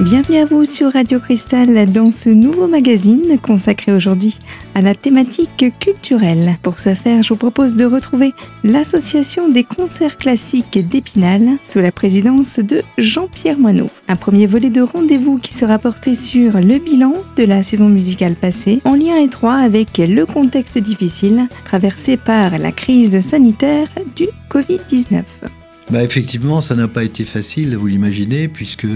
Bienvenue à vous sur Radio Cristal dans ce nouveau magazine consacré aujourd'hui à la thématique culturelle. Pour ce faire, je vous propose de retrouver l'Association des concerts classiques d'Épinal sous la présidence de Jean-Pierre Moineau. Un premier volet de rendez-vous qui sera porté sur le bilan de la saison musicale passée en lien étroit avec le contexte difficile traversé par la crise sanitaire du Covid-19. Bah effectivement, ça n'a pas été facile, vous l'imaginez, puisque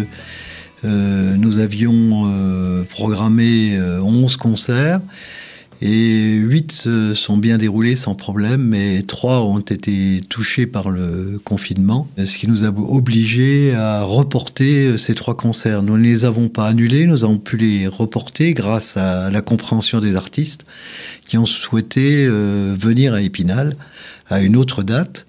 euh, nous avions euh, programmé 11 euh, concerts et 8 se sont bien déroulés sans problème, mais 3 ont été touchés par le confinement, ce qui nous a obligés à reporter ces 3 concerts. Nous ne les avons pas annulés, nous avons pu les reporter grâce à la compréhension des artistes qui ont souhaité venir à Épinal à une autre date.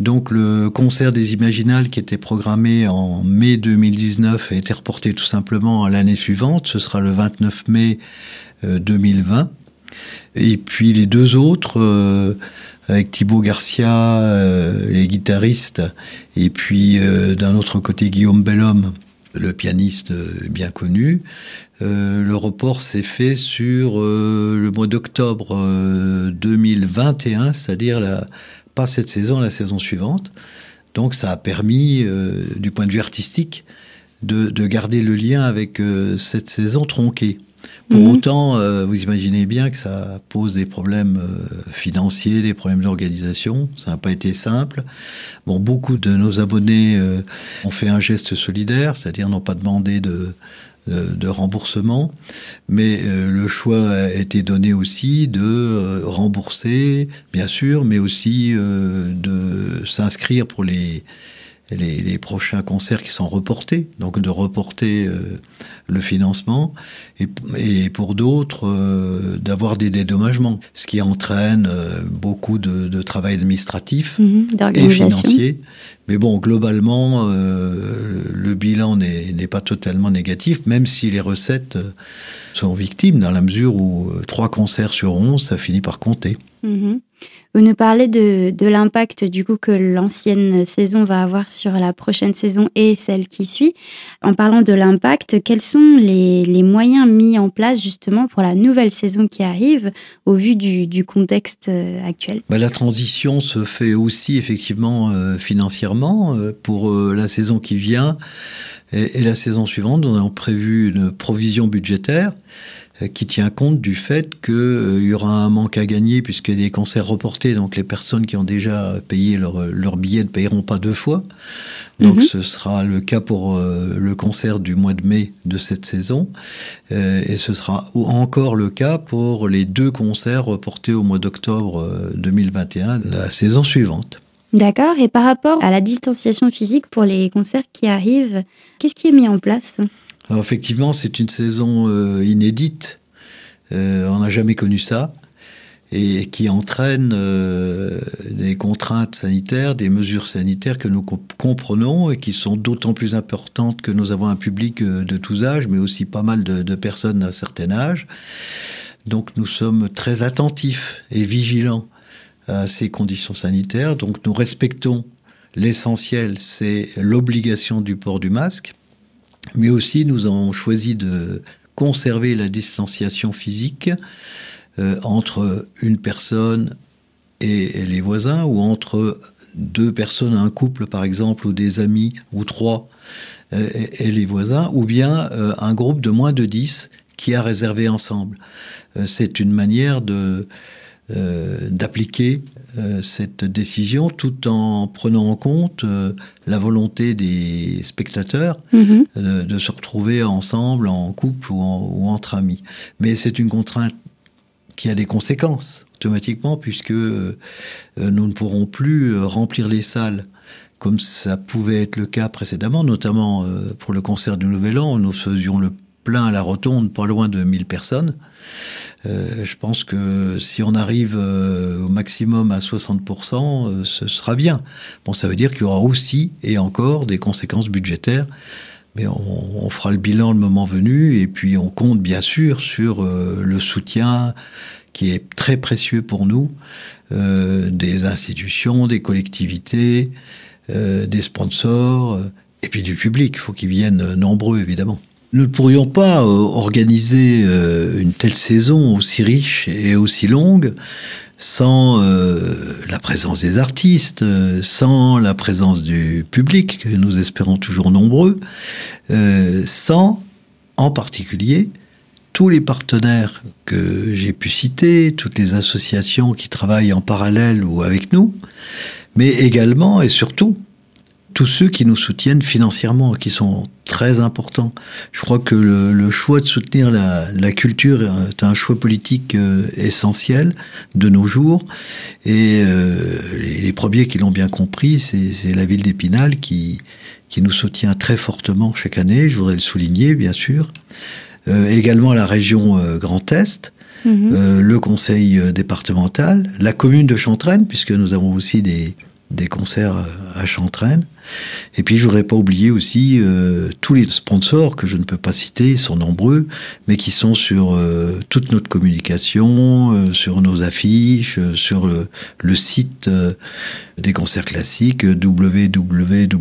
Donc le concert des Imaginales qui était programmé en mai 2019 a été reporté tout simplement à l'année suivante. Ce sera le 29 mai 2020. Euh, et puis les deux autres, euh, avec Thibaut Garcia, euh, les guitaristes, et puis d'un autre côté Guillaume Bellhomme, le pianiste bien connu. le report s'est fait sur le mois d'octobre 2021, c'est-à-dire pas cette saison, la saison suivante. Donc ça a permis, euh, du point de vue artistique, de, garder le lien avec euh, cette saison tronquée. Pour mhm. autant, euh, vous imaginez bien que ça pose des problèmes financiers, des problèmes d'organisation. Ça n'a pas été simple. Bon, beaucoup de nos abonnés ont fait un geste solidaire, c'est-à-dire n'ont pas demandé de, de, remboursement, mais euh, le choix a été donné aussi de euh, rembourser, bien sûr, mais aussi euh, de s'inscrire pour les, les, prochains concerts qui sont reportés, donc de reporter le financement, et, pour d'autres, d'avoir des dédommagements, ce qui entraîne beaucoup de, travail administratif mhm, et financier, mais bon, globalement, euh, le bilan n'est pas totalement négatif, même si les recettes euh, sont victimes, dans la mesure où euh, trois concerts sur 11, ça finit par compter. Mhm. Vous nous parlez de, l'impact du coup que l'ancienne saison va avoir sur la prochaine saison et celle qui suit. En parlant de l'impact, quels sont les, moyens mis en place justement pour la nouvelle saison qui arrive au vu du, contexte euh, actuel? Bah, La transition se fait aussi effectivement euh, financièrement euh, pour la saison qui vient et, et la saison suivante. On a prévu une provision budgétaire qui tient compte du fait qu'il euh, y aura un manque à gagner puisqu'il y a des concerts reportés, donc les personnes qui ont déjà payé leur, leur billet ne payeront pas deux fois. Donc mhm. ce sera le cas pour euh, le concert du mois de mai de cette saison, et ce sera encore le cas pour les deux concerts reportés au mois d'octobre 2021, la saison suivante. D'accord, et par rapport à la distanciation physique pour les concerts qui arrivent, qu'est-ce qui est mis en place? Effectivement, c'est une saison euh, inédite. Euh, on n'a jamais connu ça et qui entraîne euh, des contraintes sanitaires, des mesures sanitaires que nous comprenons et qui sont d'autant plus importantes que nous avons un public de tous âges, mais aussi pas mal de, de personnes d'un certain âge. Donc nous sommes très attentifs et vigilants à ces conditions sanitaires. Donc nous respectons l'essentiel, c'est l'obligation du port du masque mais aussi nous avons choisi de conserver la distanciation physique euh, entre une personne et, les voisins, ou entre deux personnes, un couple par exemple, ou des amis, ou trois, euh, et, les voisins, ou bien euh, un groupe de moins de dix qui a réservé ensemble. C'est une manière de d'appliquer euh, cette décision tout en prenant en compte euh, la volonté des spectateurs mhm. euh, de, se retrouver ensemble en couple ou, entre amis. Mais c'est une contrainte qui a des conséquences automatiquement puisque nous ne pourrons plus remplir les salles comme ça pouvait être le cas précédemment, notamment pour le concert du Nouvel An, où nous faisions le plein à la rotonde, pas loin de 1000 personnes. Euh, je pense que si on arrive euh, au maximum à 60%, euh, ce sera bien. Bon, ça veut dire qu'il y aura aussi et encore des conséquences budgétaires, mais on, on, fera le bilan le moment venu, et puis on compte bien sûr sur le soutien qui est très précieux pour nous, des institutions, des collectivités, des sponsors, et puis du public. Il faut qu'ils viennent nombreux, évidemment. Nous ne pourrions pas organiser une telle saison aussi riche et aussi longue sans la présence des artistes, sans la présence du public, que nous espérons toujours nombreux, sans en particulier tous les partenaires que j'ai pu citer, toutes les associations qui travaillent en parallèle ou avec nous, mais également et surtout tous ceux qui nous soutiennent financièrement, qui sont très importants. Je crois que le, choix de soutenir la, culture est un choix politique euh, essentiel de nos jours. Et euh, les, premiers qui l'ont bien compris, c'est la ville d'Épinal qui, qui nous soutient très fortement chaque année. Je voudrais le souligner, bien sûr. Euh, également la région Grand Est, mhm. le conseil départemental, la commune de Chantraine, puisque nous avons aussi des, des concerts à Chantraine. Et puis je voudrais pas oublier aussi tous les sponsors que je ne peux pas citer, ils sont nombreux, mais qui sont sur toute notre communication, sur nos affiches, sur le, site des concerts classiques www.concert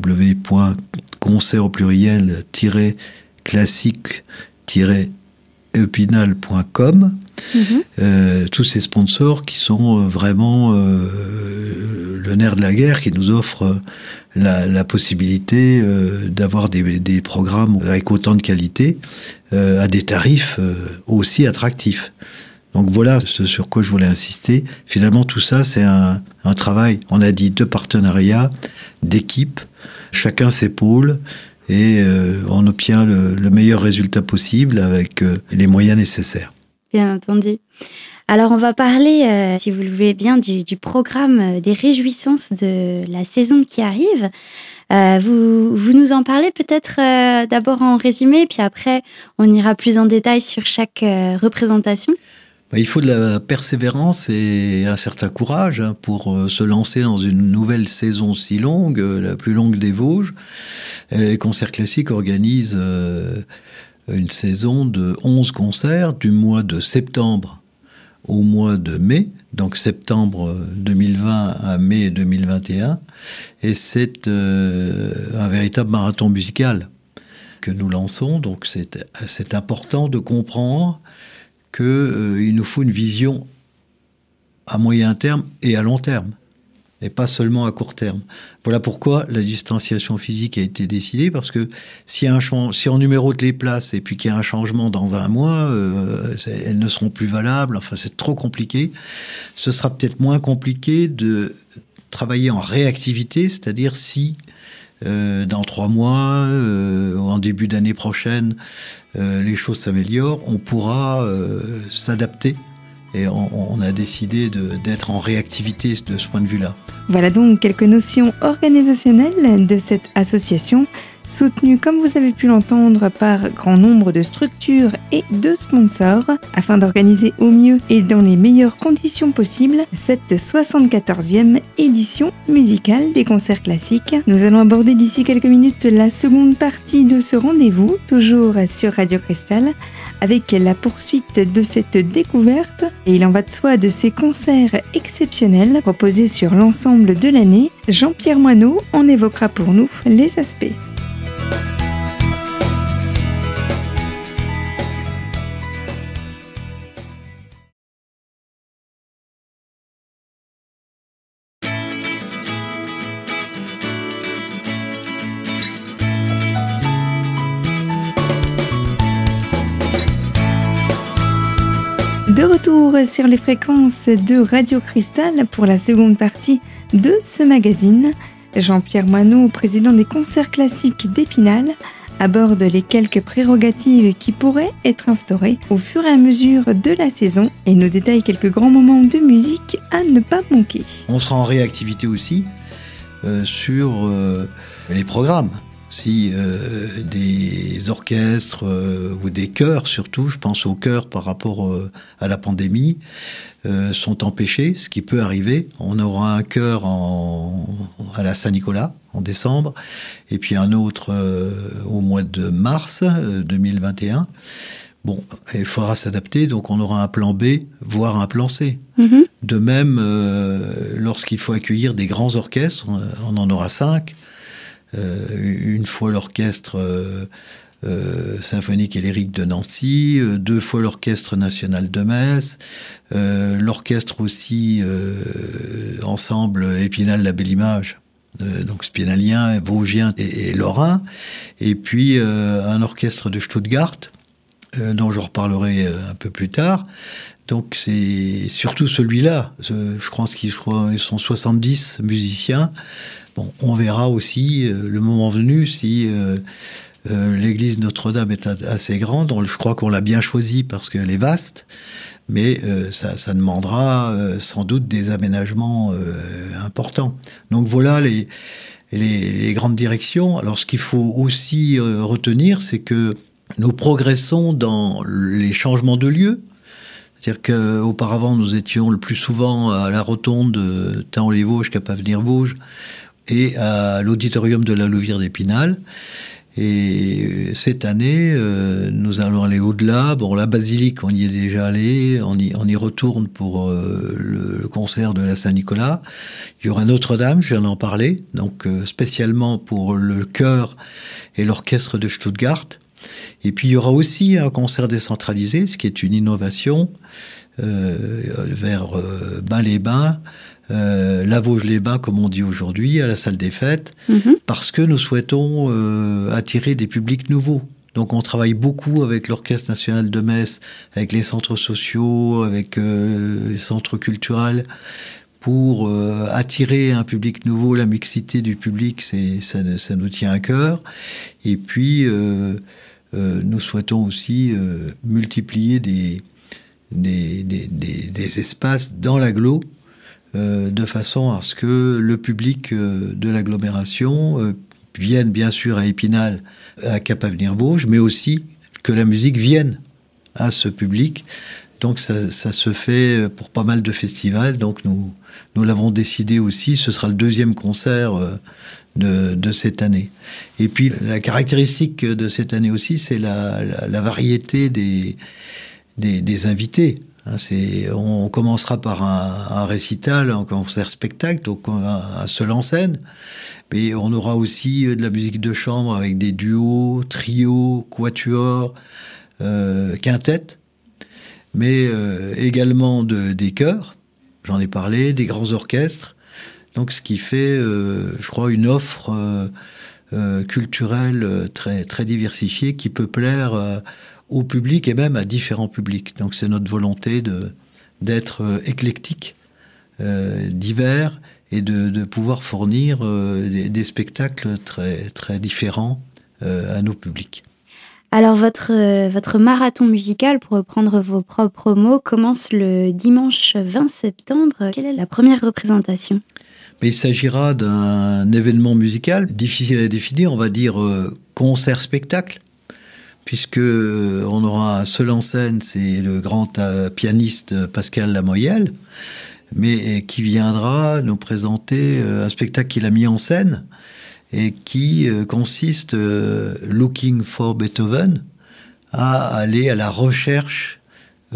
au pluriel classique epinal.com. Euh, tous ces sponsors qui sont euh, vraiment euh, le nerf de la guerre, qui nous offrent la, possibilité d'avoir des, programmes avec autant de qualité à des tarifs aussi attractifs. Donc voilà ce sur quoi je voulais insister. Finalement, tout ça, c'est un, travail, on a dit, de partenariat, d'équipe, chacun ses pôles, et on obtient le, meilleur résultat possible avec les moyens nécessaires. Bien entendu. Alors on va parler, euh, si vous le voulez bien, du, programme des réjouissances de la saison qui arrive. vous, vous nous en parlez peut-être d'abord en résumé, puis après on ira plus en détail sur chaque représentation. Bah, il faut de la persévérance et un certain courage hein, pour euh, se lancer dans une nouvelle saison si longue, euh, la plus longue des Vosges. Les concerts classiques organisent euh, une saison de 11 concerts du mois de septembre au mois de mai, donc septembre 2020 à mai 2021. Et c'est un véritable marathon musical que nous lançons. Donc c'est important de comprendre qu'il euh, nous faut une vision à moyen terme et à long terme, et pas seulement à court terme. Voilà pourquoi la distanciation physique a été décidée, parce que si, un si on numérote les places et puis qu'il y a un changement dans un mois, euh, elles ne seront plus valables, enfin c'est trop compliqué. Ce sera peut-être moins compliqué de travailler en réactivité, c'est-à-dire si euh, dans trois mois ou en début d'année prochaine, euh, les choses s'améliorent, on pourra euh, s'adapter. Et on, a décidé d'être en réactivité de ce point de vue-là. Voilà donc quelques notions organisationnelles de cette association soutenu comme vous avez pu l'entendre par grand nombre de structures et de sponsors, afin d'organiser au mieux et dans les meilleures conditions possibles cette 74e édition musicale des concerts classiques. Nous allons aborder d'ici quelques minutes la seconde partie de ce rendez-vous, toujours sur Radio Cristal, avec la poursuite de cette découverte. Et il en va de soi de ces concerts exceptionnels proposés sur l'ensemble de l'année. Jean-Pierre Moineau en évoquera pour nous les aspects. Retour sur les fréquences de Radio Cristal pour la seconde partie de ce magazine. Jean-Pierre Moineau, président des concerts classiques d'Épinal, aborde les quelques prérogatives qui pourraient être instaurées au fur et à mesure de la saison et nous détaille quelques grands moments de musique à ne pas manquer. On sera en réactivité aussi euh, sur euh, les programmes si euh, des orchestres euh, ou des chœurs surtout, je pense aux chœurs par rapport euh, à la pandémie, sont empêchés, ce qui peut arriver. On aura un chœur à la Saint-Nicolas en décembre, et puis un autre au mois de mars 2021. Bon, il faudra s'adapter, donc on aura un plan B, voire un plan C. Mm-hmm. De même, lorsqu'il faut accueillir des grands orchestres, on en aura cinq. Euh, une fois l'orchestre euh, symphonique et lyrique de Nancy, deux fois l'Orchestre national de Metz, l'orchestre aussi ensemble Épinal la Belle Image donc spinalien, vosgien et, lorrain, et puis un orchestre de Stuttgart, dont je reparlerai un peu plus tard, donc c'est surtout celui-là. Je crois qu'ils sont 70 musiciens. On verra aussi euh, le moment venu si euh, euh, l'église Notre-Dame est assez grande. je crois qu'on l'a bien choisi parce qu'elle est vaste, mais ça, demandera sans doute des aménagements importants. Donc voilà les, grandes directions. Alors ce qu'il faut aussi retenir, c'est que nous progressons dans les changements de lieu. C'est-à-dire qu'auparavant, nous étions le plus souvent à la rotonde de les vosges qu'à Pavenir-Vosges et à l'auditorium de la Louvière d'Épinal. Et cette année, euh, nous allons aller au-delà. Bon, la basilique, on y est déjà allé. On y, retourne pour euh, le, concert de la Saint-Nicolas. Il y aura Notre-Dame, je viens d'en parler, donc euh, spécialement pour le chœur et l'orchestre de Stuttgart. Et puis il y aura aussi un concert décentralisé, ce qui est une innovation vers Bain-les-Bains, euh, la Vosges-les-Bains, comme on dit aujourd'hui, à la salle des fêtes, mhm. parce que nous souhaitons attirer des publics nouveaux. Donc on travaille beaucoup avec l'Orchestre national de Metz, avec les centres sociaux, avec les centres culturels, pour attirer un public nouveau. La mixité du public, ça, ça, nous tient à cœur. Et puis euh, nous souhaitons aussi euh, multiplier des, des, espaces dans l'agglo euh, de façon à ce que le public de l'agglomération vienne bien sûr à Épinal, à Cap-Avenir-Vosges, mais aussi que la musique vienne à ce public. Donc ça, ça, se fait pour pas mal de festivals. Donc nous, nous l'avons décidé aussi. Ce sera le deuxième concert de, cette année. Et puis la caractéristique de cette année aussi, c'est la, variété des, des, invités. Hein, on commencera par un, récital, un concert spectacle, donc un, seul en scène. Mais on aura aussi de la musique de chambre avec des duos, trios, quatuors, euh, quintettes, mais euh, également de, des chœurs, j'en ai parlé, des grands orchestres, donc, ce qui fait, euh, je crois, une offre euh, euh, culturelle très, très diversifiée qui peut plaire au public et même à différents publics. Donc, c'est notre volonté de, d'être éclectique, divers et de, pouvoir fournir des, spectacles très, très différents à nos publics. Alors votre, votre marathon musical, pour reprendre vos propres mots, commence le dimanche 20 septembre. Quelle est la première représentation? Mais il s'agira d'un événement musical difficile à définir, on va dire euh, concert-spectacle, puisque euh, on aura seul en scène, c'est le grand euh, pianiste Pascal Lamoyelle, mais qui viendra nous présenter un spectacle qu'il a mis en scène et qui consiste, Looking for Beethoven, à aller à la recherche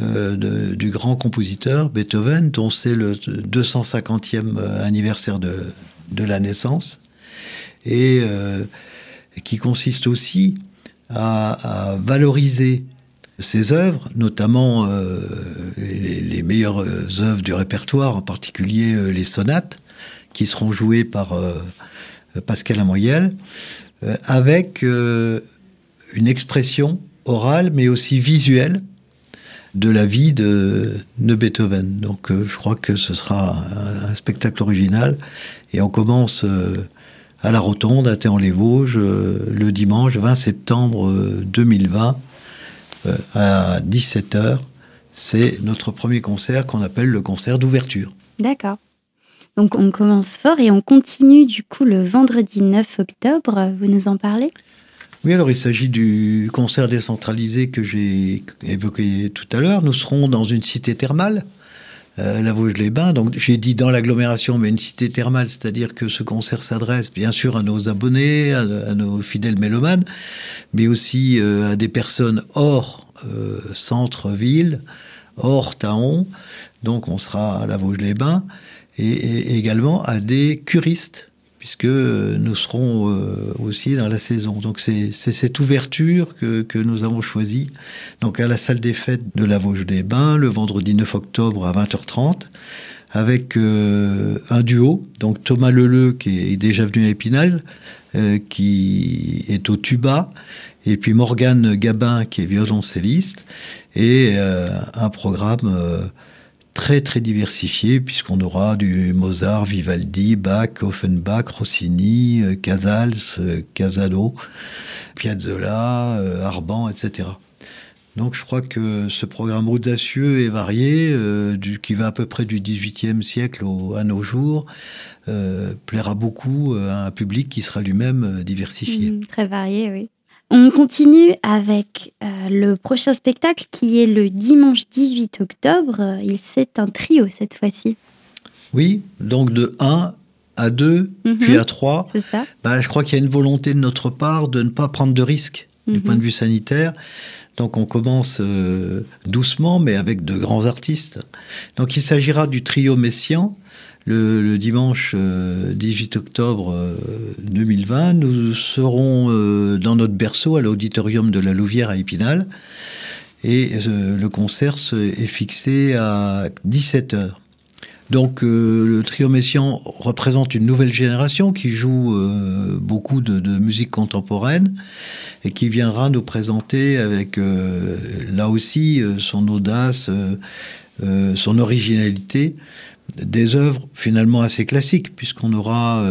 euh, du grand compositeur Beethoven, dont c'est le 250e euh, anniversaire de, de la naissance, et euh, qui consiste aussi à, valoriser ses œuvres, notamment les, les, meilleures œuvres du répertoire, en particulier les sonates, qui seront jouées par Pascal Amoyel, avec une expression orale, mais aussi visuelle, de la vie de, Beethoven. Donc euh, je crois que ce sera un, spectacle original. Et on commence euh, à la Rotonde, à Théon-les-Vosges, euh, le dimanche 20 septembre 2020 à 17h. C'est notre premier concert qu'on appelle le concert d'ouverture. D'accord. Donc on commence fort et on continue du coup le vendredi 9 octobre. Vous nous en parlez? Oui, alors il s'agit du concert décentralisé que j'ai évoqué tout à l'heure. Nous serons dans une cité thermale, euh, la Vosges-les-Bains. Donc j'ai dit dans l'agglomération, mais une cité thermale, c'est-à-dire que ce concert s'adresse bien sûr à nos abonnés, à, nos fidèles mélomanes, mais aussi euh, à des personnes hors euh, centre-ville, hors Taon. Donc on sera à la Vosges-les-Bains et, et également à des curistes puisque nous serons aussi dans la saison. Donc c'est cette ouverture que, nous avons choisie. Donc à la salle des fêtes de la Vosges des Bains, le vendredi 9 octobre à 20h30 avec euh, un duo, donc Thomas Leleu qui est déjà venu à Épinal, euh, qui est au tuba, et puis Morgane Gabin qui est violoncelliste, et euh, un programme très très diversifié puisqu'on aura du Mozart, Vivaldi, Bach, Offenbach, Rossini, Casals, Casado, Piazzolla, Arban, etc. Donc je crois que ce programme audacieux et varié, euh, qui va à peu près du XVIIIe siècle à nos jours, euh, plaira beaucoup à un public qui sera lui-même euh, diversifié. Mmh, très varié, oui. On continue avec le prochain spectacle qui est le dimanche 18 octobre. Il C'est un trio cette fois-ci. Oui, donc de 1 à 2, mmh puis à 3. Ça. Bah, je crois qu'il y a une volonté de notre part de ne pas prendre de risques du mmh point de vue sanitaire. Donc on commence euh, doucement, mais avec de grands artistes. Donc il s'agira du trio Messian. Le, dimanche 18 euh, octobre 2020, euh, nous serons dans notre berceau à l'auditorium de la Louvière à Épinal. Et le concert est fixé à 17 heures. Donc le trio Messian représente une nouvelle génération qui joue beaucoup de, musique contemporaine et qui viendra nous présenter avec euh, là aussi euh, son audace, euh, son originalité, des œuvres finalement assez classiques, puisqu'on aura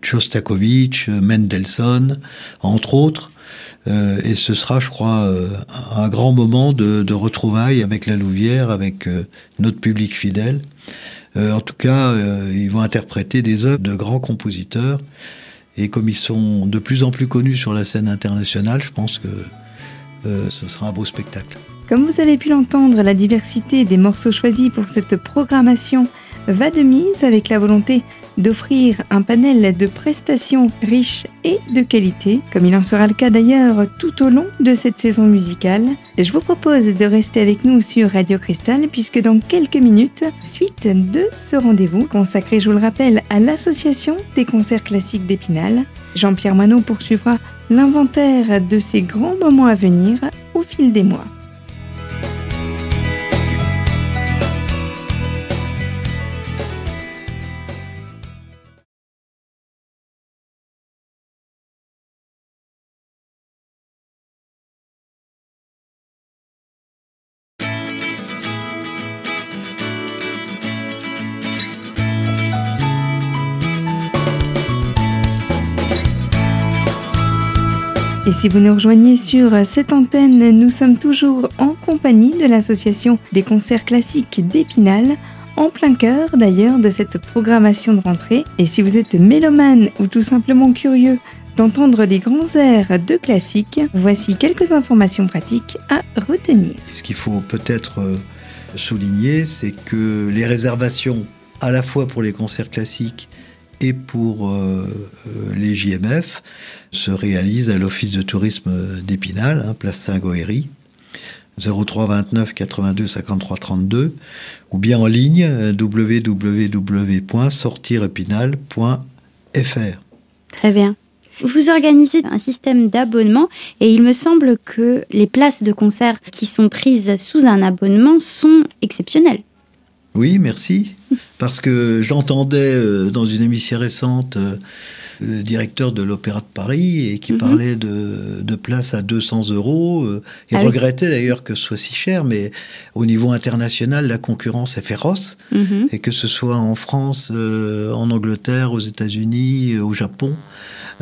Shostakovich, Mendelssohn, entre autres. et ce sera, je crois, un grand moment de, de, retrouvailles avec la Louvière, avec notre public fidèle. en tout cas, ils vont interpréter des œuvres de grands compositeurs et comme ils sont de plus en plus connus sur la scène internationale, je pense que euh, ce sera un beau spectacle. Comme vous avez pu l'entendre, la diversité des morceaux choisis pour cette programmation va de mise avec la volonté d'offrir un panel de prestations riches et de qualité, comme il en sera le cas d'ailleurs tout au long de cette saison musicale. Je vous propose de rester avec nous sur Radio Cristal puisque dans quelques minutes, suite de ce rendez-vous consacré, je vous le rappelle, à l'association des concerts classiques d'Épinal, Jean-Pierre Manot poursuivra l'inventaire de ces grands moments à venir au fil des mois. Et si vous nous rejoignez sur cette antenne, nous sommes toujours en compagnie de l'association des concerts classiques d'Épinal, en plein cœur d'ailleurs de cette programmation de rentrée. Et si vous êtes mélomane ou tout simplement curieux d'entendre les grands airs de classique, voici quelques informations pratiques à retenir. Ce qu'il faut peut-être euh, souligner, c'est que les réservations à la fois pour les concerts classiques et pour euh, euh, les JMF se réalise à l'Office de tourisme d'Épinal, hein, place Saint-Goëry, 03 29 82 53 32, ou bien en ligne www.sortirepinal.fr. Très bien. Vous organisez un système d'abonnement et il me semble que les places de concert qui sont prises sous un abonnement sont exceptionnelles. Oui, merci. Parce que j'entendais euh, dans une émission récente euh, le directeur de l'Opéra de Paris et qui mhm. parlait de, de places à 200 euros. Euh, et ah regrettait d'ailleurs que ce soit si cher, mais au niveau international, la concurrence est féroce. Mhm. Et que ce soit en France, en Angleterre, aux États-Unis, au Japon,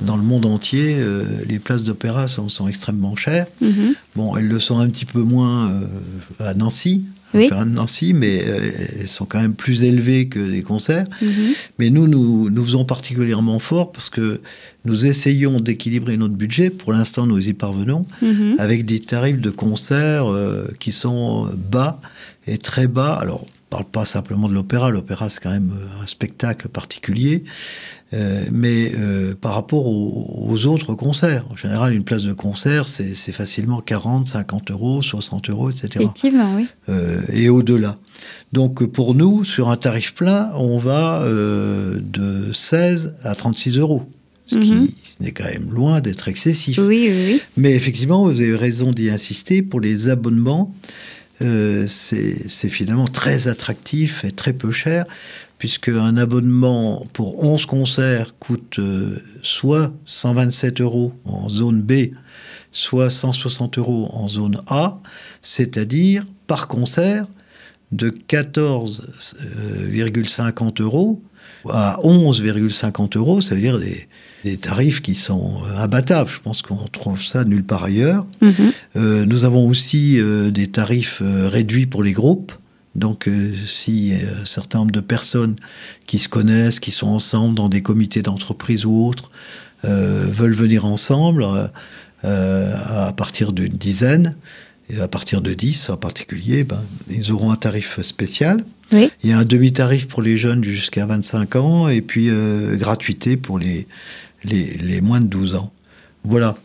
dans le monde entier, les places d'opéra sont, sont, extrêmement chères. Mhm. Bon, elles le sont un petit peu moins à Nancy, oui. de Nancy, mais euh, elles sont quand même plus élevées que les concerts. Mhm. Mais nous, nous, nous faisons particulièrement fort parce que nous essayons d'équilibrer notre budget. Pour l'instant, nous y parvenons mhm. avec des tarifs de concert euh, qui sont bas et très bas. Alors, parle pas simplement de l'opéra. L'opéra, c'est quand même un spectacle particulier. Euh, mais euh, par rapport aux, autres concerts, en général, une place de concert, c'est facilement 40, 50 euros, 60 euros, etc. Effectivement, oui. Euh, et au-delà. Donc pour nous, sur un tarif plein, on va de 16 à 36 euros. Ce qui mhm. n'est quand même loin d'être excessif. Oui, oui, oui. Mais effectivement, vous avez raison d'y insister, pour les abonnements, c'est finalement très attractif et très peu cher puisque un abonnement pour 11 concerts coûte euh, soit 127 euros en zone B, soit 160 euros en zone A, c'est-à-dire par concert de 14,50 euros à 11,50 euros, ça veut dire des, tarifs qui sont abattables. Je pense qu'on trouve ça nulle part ailleurs. Mhm. Euh, nous avons aussi euh, des tarifs réduits pour les groupes. Donc, euh, si un certain nombre de personnes qui se connaissent, qui sont ensemble dans des comités d'entreprise ou autres, euh, veulent venir ensemble euh, à partir d'une dizaine, et à partir de 10 en particulier, ben, ils auront un tarif spécial. Il y a un demi-tarif pour les jeunes jusqu'à 25 ans et puis gratuité pour les, les, moins de 12 ans. Voilà.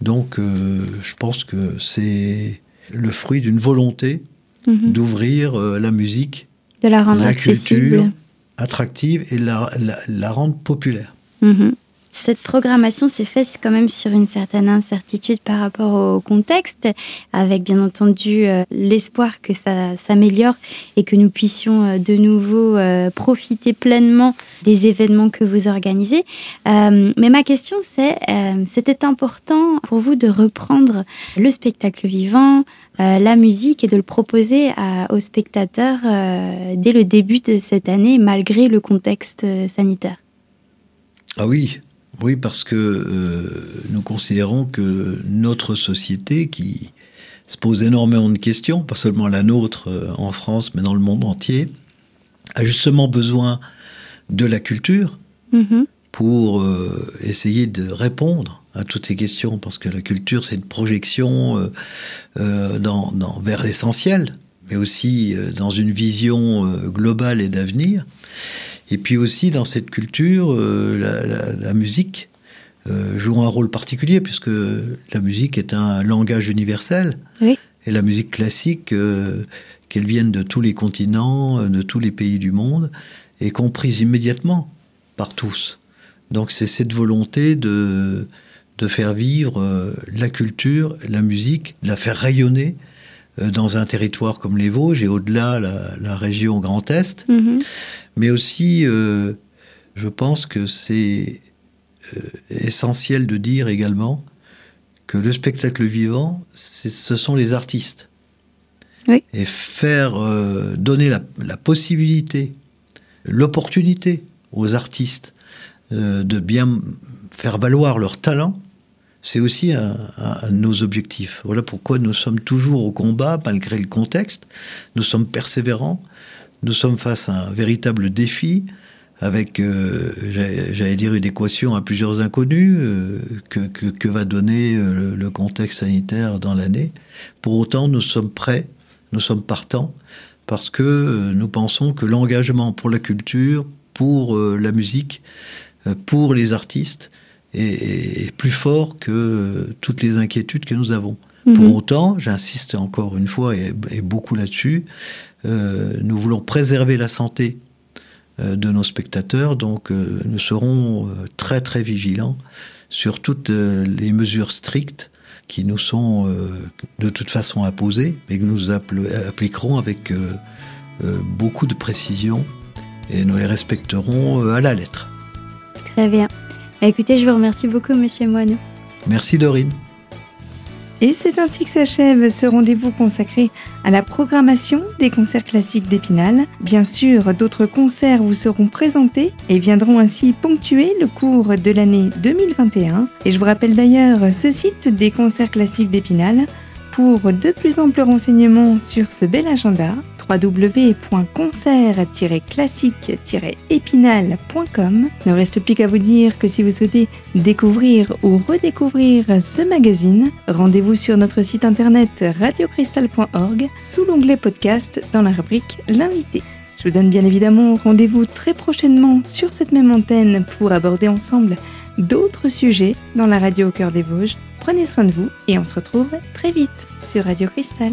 Donc, je pense que c'est le fruit d'une volonté Mhm. d'ouvrir euh, la musique, de la, rendre la culture attractive et la, la, rendre populaire. Mhm. Cette programmation s'est faite quand même sur une certaine incertitude par rapport au contexte, avec bien entendu euh, l'espoir que ça s'améliore et que nous puissions euh, de nouveau profiter pleinement des événements que vous organisez. mais ma question, c'est, c'était important pour vous de reprendre le spectacle vivant, euh, la musique et de le proposer aux spectateurs euh, dès le début de cette année, malgré le contexte euh, sanitaire. Ah oui, oui, parce que nous considérons que notre société, qui se pose énormément de questions, pas seulement la nôtre en France, mais dans le monde entier, a justement besoin de la culture mm-hmm. pour essayer de répondre à toutes ces questions, parce que la culture, c'est une projection euh, euh, dans, vers l'essentiel, mais aussi euh, dans une vision globale et d'avenir. Et puis aussi, dans cette culture, la, musique joue un rôle particulier, puisque la musique est un langage universel. Et la musique classique, qu'elle vienne de tous les continents, de tous les pays du monde, est comprise immédiatement par tous. Donc c'est cette volonté de de faire vivre euh, la culture, la musique, de la faire rayonner euh, dans un territoire comme les Vosges et au-delà la, région Grand Est. Mhm. Mais aussi, euh, je pense que c'est essentiel de dire également que le spectacle vivant, ce sont les artistes. Et faire donner la, la possibilité, l'opportunité aux artistes de bien faire valoir leur talent, c'est aussi un, de nos objectifs. Voilà pourquoi nous sommes toujours au combat, malgré le contexte. Nous sommes persévérants. Nous sommes face à un véritable défi, avec, euh, j'allais dire, une équation à plusieurs inconnus, euh, que, va donner euh, le, contexte sanitaire dans l'année. Pour autant, nous sommes prêts, nous sommes partants, parce que nous pensons que l'engagement pour la culture, pour la musique, pour les artistes, est, plus fort que toutes les inquiétudes que nous avons. Mhm. Pour autant, j'insiste encore une fois et, beaucoup là-dessus, euh, nous voulons préserver la santé euh, de nos spectateurs, donc euh, nous serons très très vigilants sur toutes les mesures strictes qui nous sont de toute façon imposées, mais que nous appliquerons avec beaucoup de précision et nous les respecterons à la lettre. Très bien. Bah, écoutez, je vous remercie beaucoup, Monsieur Moineau. Merci, Dorine. Et c'est ainsi que s'achève ce rendez-vous consacré à la programmation des concerts classiques d'Épinal. Bien sûr, d'autres concerts vous seront présentés et viendront ainsi ponctuer le cours de l'année 2021. Et je vous rappelle d'ailleurs ce site des concerts classiques d'Épinal pour de plus amples renseignements sur ce bel agenda www.concert-classique-épinal.com. Ne reste plus qu'à vous dire que si vous souhaitez découvrir ou redécouvrir ce magazine, rendez-vous sur notre site internet radiocristal.org sous l'onglet podcast dans la rubrique L'invité. Je vous donne bien évidemment rendez-vous très prochainement sur cette même antenne pour aborder ensemble d'autres sujets dans la radio au cœur des Vosges. Prenez soin de vous et on se retrouve très vite sur Radio Cristal.